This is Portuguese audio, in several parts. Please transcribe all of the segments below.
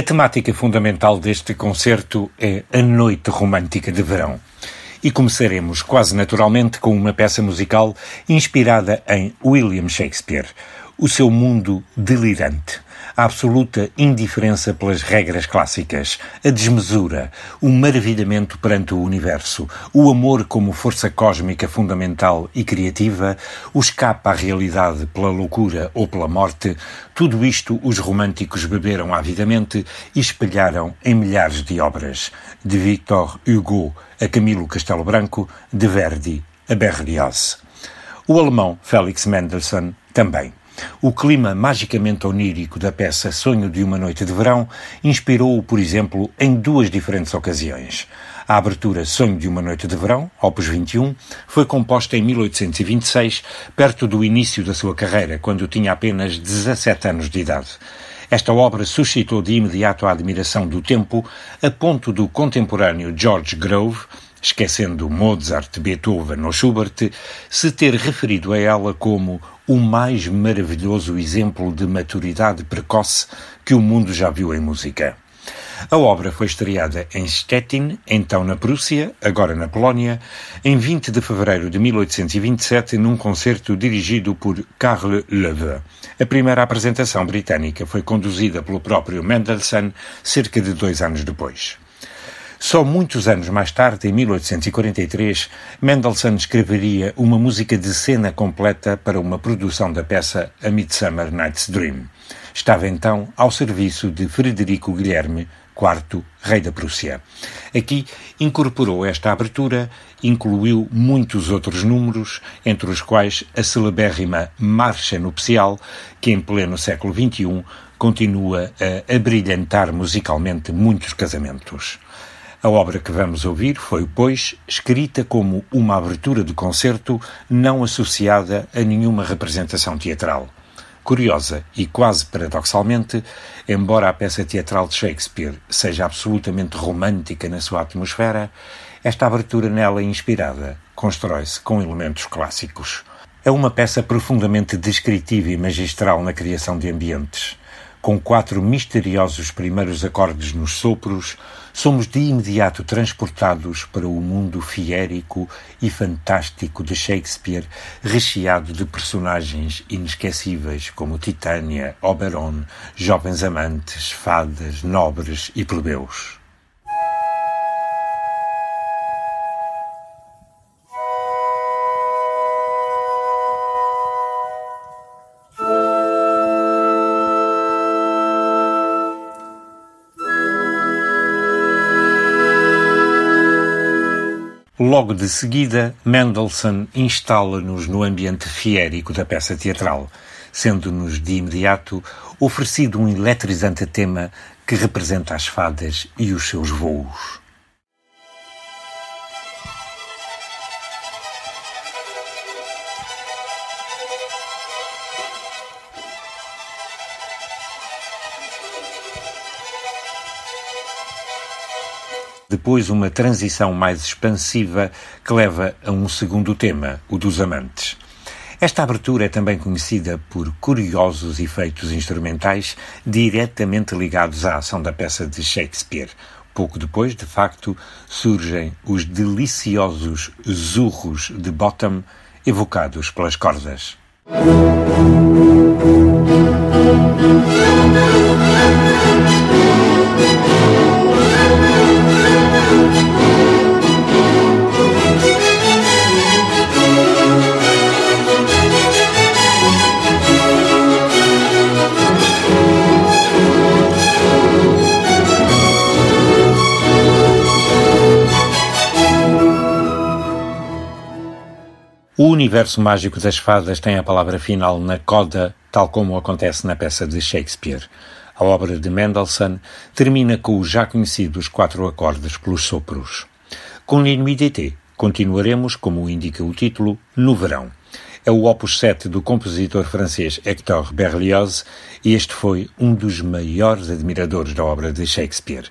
A temática fundamental deste concerto é a Noite Romântica de Verão. E começaremos quase naturalmente com uma peça musical inspirada em William Shakespeare, o seu mundo delirante a absoluta indiferença pelas regras clássicas, a desmesura, o maravilhamento perante o universo, o amor como força cósmica fundamental e criativa, o escape à realidade pela loucura ou pela morte, tudo isto os românticos beberam avidamente e espelharam em milhares de obras, de Victor Hugo a Camilo Castelo Branco, de Verdi a Berlioz. O alemão Felix Mendelssohn também. O clima magicamente onírico da peça Sonho de uma Noite de Verão inspirou-o, por exemplo, em duas diferentes ocasiões. A abertura Sonho de uma Noite de Verão, opus 21, foi composta em 1826, perto do início da sua carreira, quando tinha apenas 17 anos de idade. Esta obra suscitou de imediato a admiração do tempo, a ponto do contemporâneo George Grove, esquecendo Mozart, Beethoven ou Schubert, se ter referido a ela como o mais maravilhoso exemplo de maturidade precoce que o mundo já viu em música. A obra foi estreada em Stettin, então na Prússia, agora na Polónia, em 20 de fevereiro de 1827, num concerto dirigido por Carl Leve. A primeira apresentação britânica foi conduzida pelo próprio Mendelssohn cerca de dois anos depois. Só muitos anos mais tarde, em 1843, Mendelssohn escreveria uma música de cena completa para uma produção da peça A Midsummer Night's Dream. Estava então ao serviço de Frederico Guilherme, IV, rei da Prússia. Aqui incorporou esta abertura, incluiu muitos outros números, entre os quais a celebérrima Marcha Nupcial, que em pleno século XXI continua a abrilhantar musicalmente muitos casamentos. A obra que vamos ouvir foi, pois, escrita como uma abertura de concerto não associada a nenhuma representação teatral. Curiosa e quase paradoxalmente, embora a peça teatral de Shakespeare seja absolutamente romântica na sua atmosfera, esta abertura nela inspirada constrói-se com elementos clássicos. É uma peça profundamente descritiva e magistral na criação de ambientes. Com quatro misteriosos primeiros acordes nos sopros, somos de imediato transportados para o mundo fiérico e fantástico de Shakespeare, recheado de personagens inesquecíveis como Titânia, Oberon, jovens amantes, fadas, nobres e plebeus. Logo de seguida, Mendelssohn instala-nos no ambiente fiérico da peça teatral, sendo-nos de imediato oferecido um eletrizante tema que representa as fadas e os seus voos. depois uma transição mais expansiva que leva a um segundo tema, o dos amantes. Esta abertura é também conhecida por curiosos efeitos instrumentais diretamente ligados à ação da peça de Shakespeare. Pouco depois, de facto, surgem os deliciosos zurros de Bottom evocados pelas cordas. Universo mágico das fadas tem a palavra final na coda, tal como acontece na peça de Shakespeare. A obra de Mendelssohn termina com os já conhecidos quatro acordes pelos sopros. Com L'Inuit continuaremos, como indica o título, no verão. É o opus 7 do compositor francês Hector Berlioz e este foi um dos maiores admiradores da obra de Shakespeare.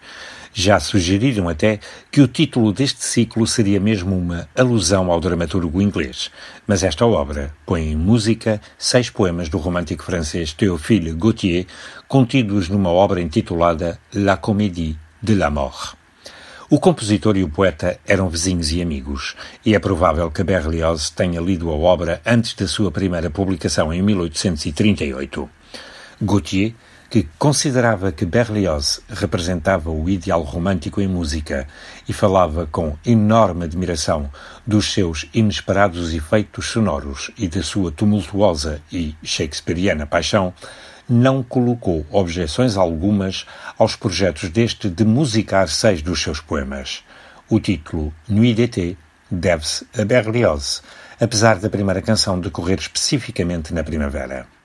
Já sugeriram até que o título deste ciclo seria mesmo uma alusão ao dramaturgo inglês, mas esta obra põe em música seis poemas do romântico francês Théophile Gautier, contidos numa obra intitulada La Comédie de la Mort. O compositor e o poeta eram vizinhos e amigos, e é provável que Berlioz tenha lido a obra antes da sua primeira publicação em 1838. Gautier que considerava que Berlioz representava o ideal romântico em música e falava com enorme admiração dos seus inesperados efeitos sonoros e da sua tumultuosa e shakespeariana paixão, não colocou objeções algumas aos projetos deste de musicar seis dos seus poemas. O título Nuit d'été deve-se a Berlioz, apesar da primeira canção decorrer especificamente na primavera.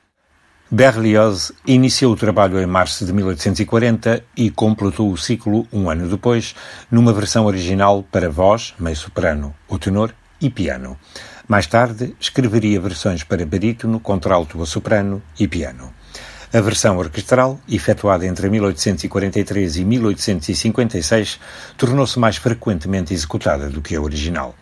Berlioz iniciou o trabalho em março de 1840 e completou o ciclo um ano depois, numa versão original para voz, meio soprano, o tenor e piano. Mais tarde, escreveria versões para barítono, contralto a soprano e piano. A versão orquestral, efetuada entre 1843 e 1856, tornou-se mais frequentemente executada do que a original.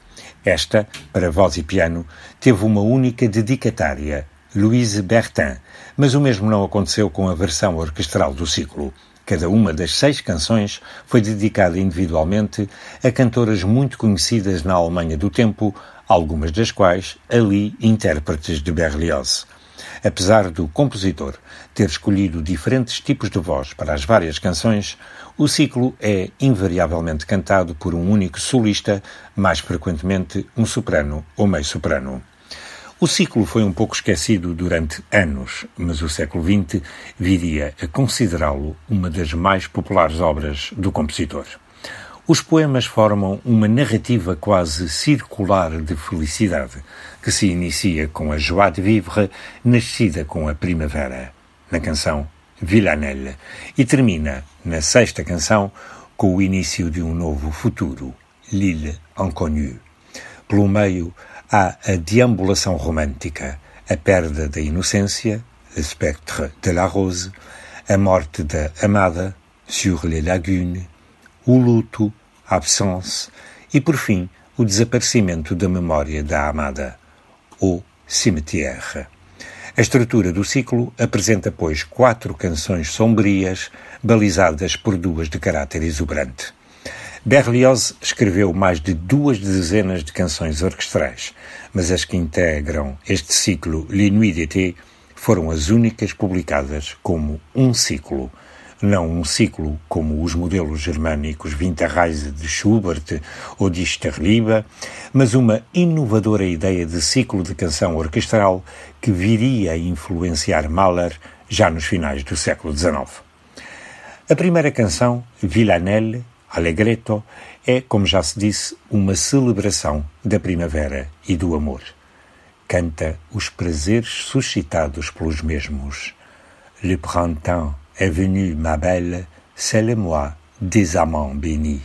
Esta, para voz e piano, teve uma única dedicatária, Louise Bertin, mas o mesmo não aconteceu com a versão orquestral do ciclo. Cada uma das seis canções foi dedicada individualmente a cantoras muito conhecidas na Alemanha do tempo, algumas das quais ali intérpretes de Berlioz. Apesar do compositor ter escolhido diferentes tipos de voz para as várias canções, o ciclo é invariavelmente cantado por um único solista, mais frequentemente um soprano ou meio-soprano. O ciclo foi um pouco esquecido durante anos, mas o século XX viria a considerá-lo uma das mais populares obras do compositor. Os poemas formam uma narrativa quase circular de felicidade, que se inicia com a joie de vivre, nascida com a primavera, na canção Villanelle, e termina, na sexta canção, com o início de um novo futuro, L'île inconnue. Pelo meio, há a deambulação romântica, a perda da inocência, spectre de la rose, a morte da amada, sur les lagunes, o luto, a absence e, por fim, o desaparecimento da memória da amada, o cimetière. A estrutura do ciclo apresenta, pois, quatro canções sombrias, balizadas por duas de caráter exuberante. Berlioz escreveu mais de duas dezenas de canções orquestrais, mas as que integram este ciclo Les Nuits d'été foram as únicas publicadas como um ciclo, não um ciclo como os modelos germânicos Winterreise de Schubert ou de Sterliba, mas uma inovadora ideia de ciclo de canção orquestral que viria a influenciar Mahler já nos finais do século XIX. A primeira canção, Villanelle, Allegretto é, como já se disse, uma celebração da primavera e do amor. Canta os prazeres suscitados pelos mesmos. Le printemps est venu, ma belle, c'est le mois des amants bénis.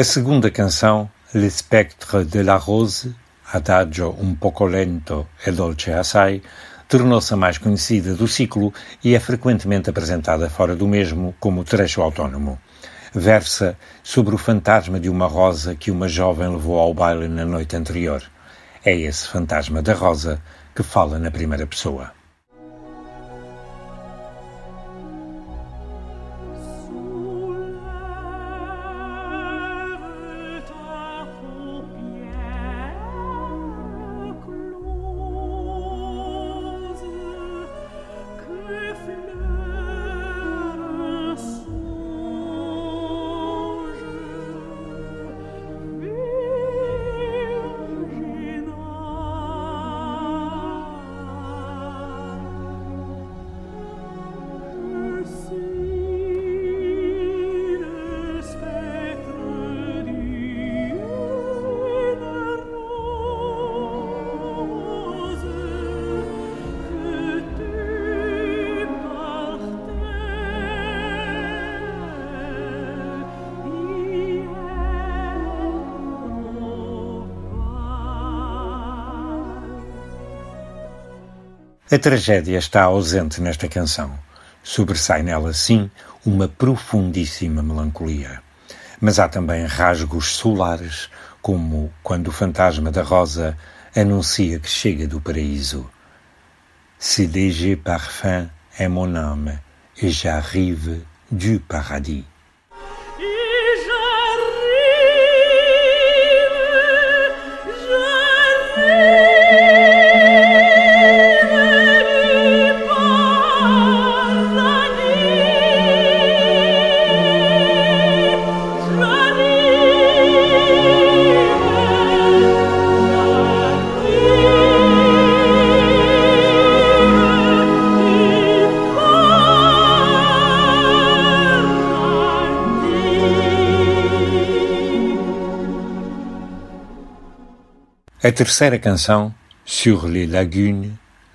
A segunda canção, Le Spectre de la Rose, Adagio un poco lento e dolce assai, tornou-se a mais conhecida do ciclo e é frequentemente apresentada fora do mesmo como trecho autónomo. Versa sobre o fantasma de uma rosa que uma jovem levou ao baile na noite anterior. É esse fantasma da rosa que fala na primeira pessoa. A tragédia está ausente nesta canção. Sobressai nela, sim, uma profundíssima melancolia. Mas há também rasgos solares, como quando o fantasma da rosa anuncia que chega do paraíso. Ce léger parfum est mon âme, et j'arrive du paradis. A terceira canção, Sur les lagunes,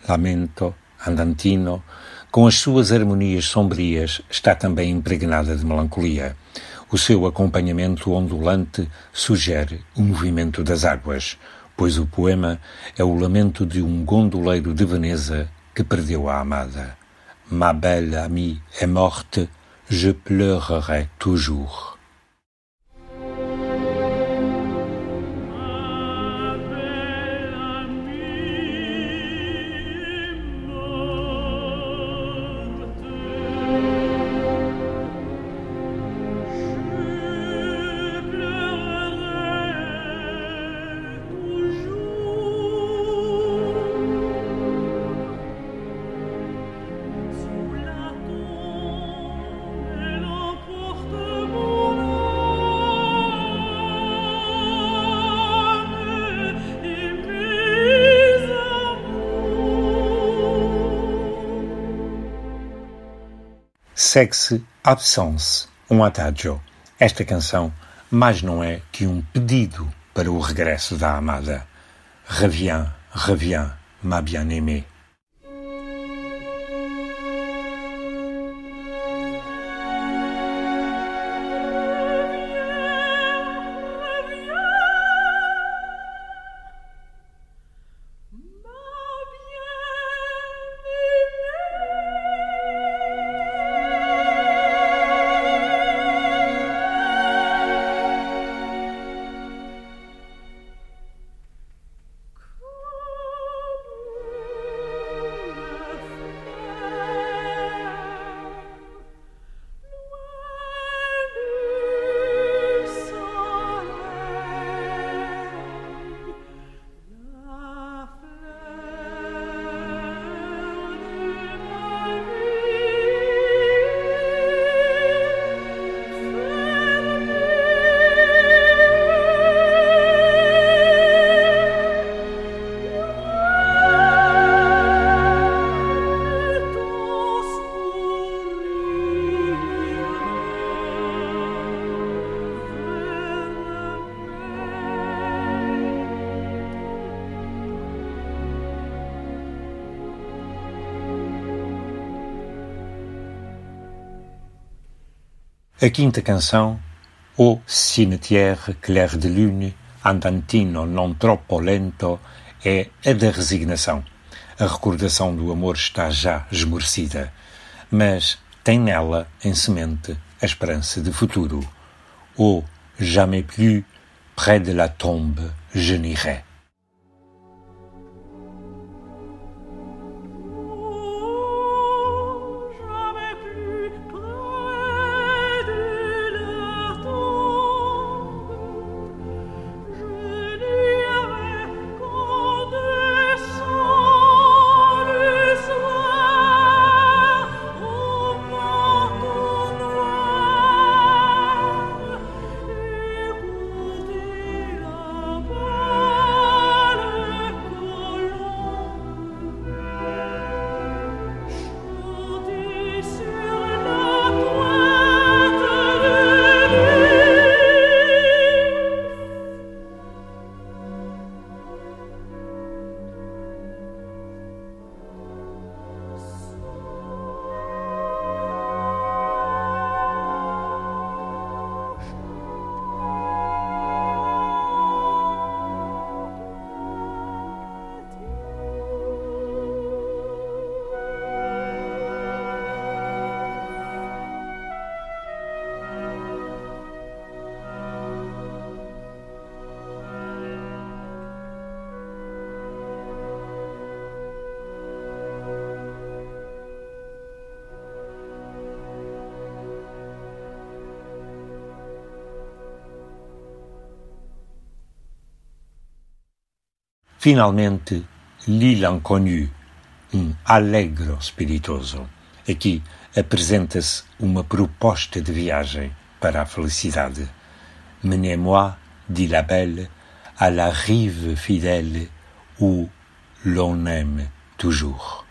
Lamento, Andantino, com as suas harmonias sombrias, está também impregnada de melancolia. O seu acompanhamento ondulante sugere o movimento das águas, pois o poema é o lamento de um gondoleiro de Veneza que perdeu a amada. Ma belle amie est morte, je pleurerai toujours. Segue-se Absence, um adagio. Esta canção mais não é que um pedido para o regresso da amada. Reviens, reviens, ma bien-aimée. A quinta canção, O cimetière clair de lune, andantino non troppo lento, é a da resignação. A recordação do amor está já esmorecida, mas tem nela, em semente, a esperança de futuro. O jamais plus, près de la tombe, je n'irai. Finalmente, L'Île Inconnue, um allegro spiritoso. Aqui apresenta-se uma proposta de viagem para a felicidade. Menez-moi, dit la belle, à la rive fidèle où l'on aime toujours.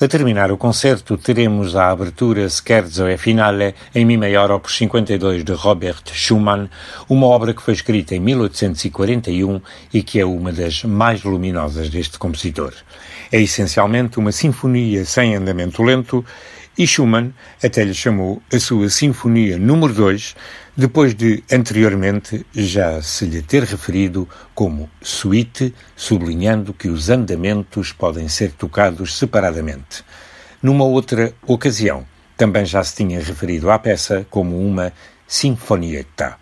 A terminar o concerto, teremos a abertura Scherzo e Finale em Mi maior opus 52 de Robert Schumann, uma obra que foi escrita em 1841 e que é uma das mais luminosas deste compositor. É essencialmente uma sinfonia sem andamento lento e Schumann até lhe chamou a sua Sinfonia número 2, depois de anteriormente já se lhe ter referido como suíte, sublinhando que os andamentos podem ser tocados separadamente. Numa outra ocasião, também já se tinha referido à peça como uma sinfonietta.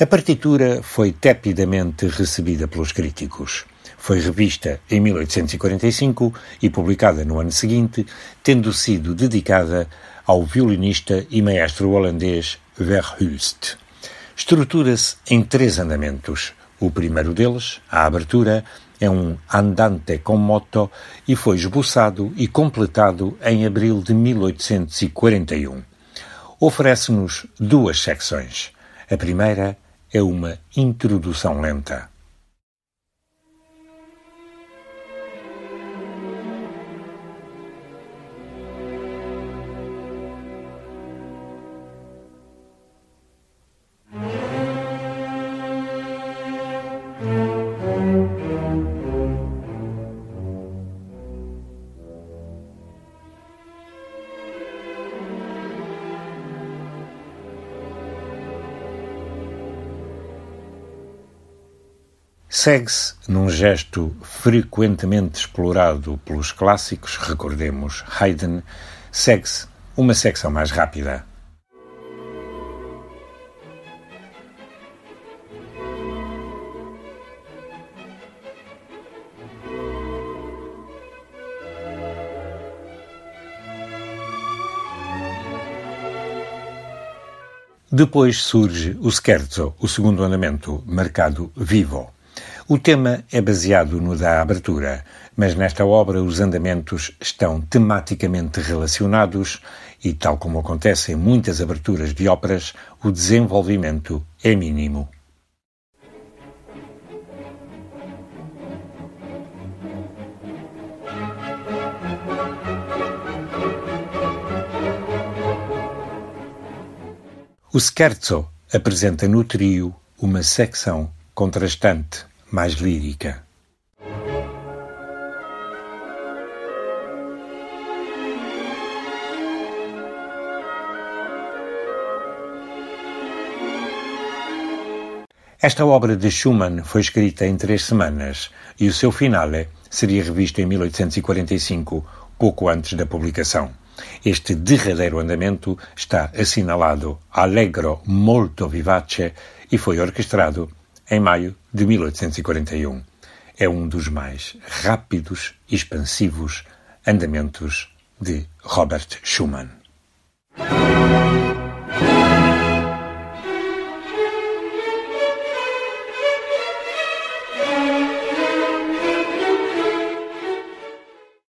A partitura foi tepidamente recebida pelos críticos. Foi revista em 1845 e publicada no ano seguinte, tendo sido dedicada ao violinista e maestro holandês Verhulst. Estrutura-se em três andamentos. O primeiro deles, a abertura, é um andante com moto e foi esboçado e completado em abril de 1841. Oferece-nos duas secções. A primeira é uma introdução lenta. Segue-se num gesto frequentemente explorado pelos clássicos, recordemos Haydn, segue-se uma secção mais rápida. Depois surge o scherzo, o segundo andamento, marcado vivo. O tema é baseado no da abertura, mas nesta obra os andamentos estão tematicamente relacionados e, tal como acontece em muitas aberturas de óperas, o desenvolvimento é mínimo. O scherzo apresenta no trio uma secção contrastante mais lírica. Esta obra de Schumann foi escrita em três semanas e o seu finale seria revisto em 1845, pouco antes da publicação. Este derradeiro andamento está assinalado Allegro molto vivace e foi orquestrado em maio de 1841. É um dos mais rápidos e expansivos andamentos de Robert Schumann.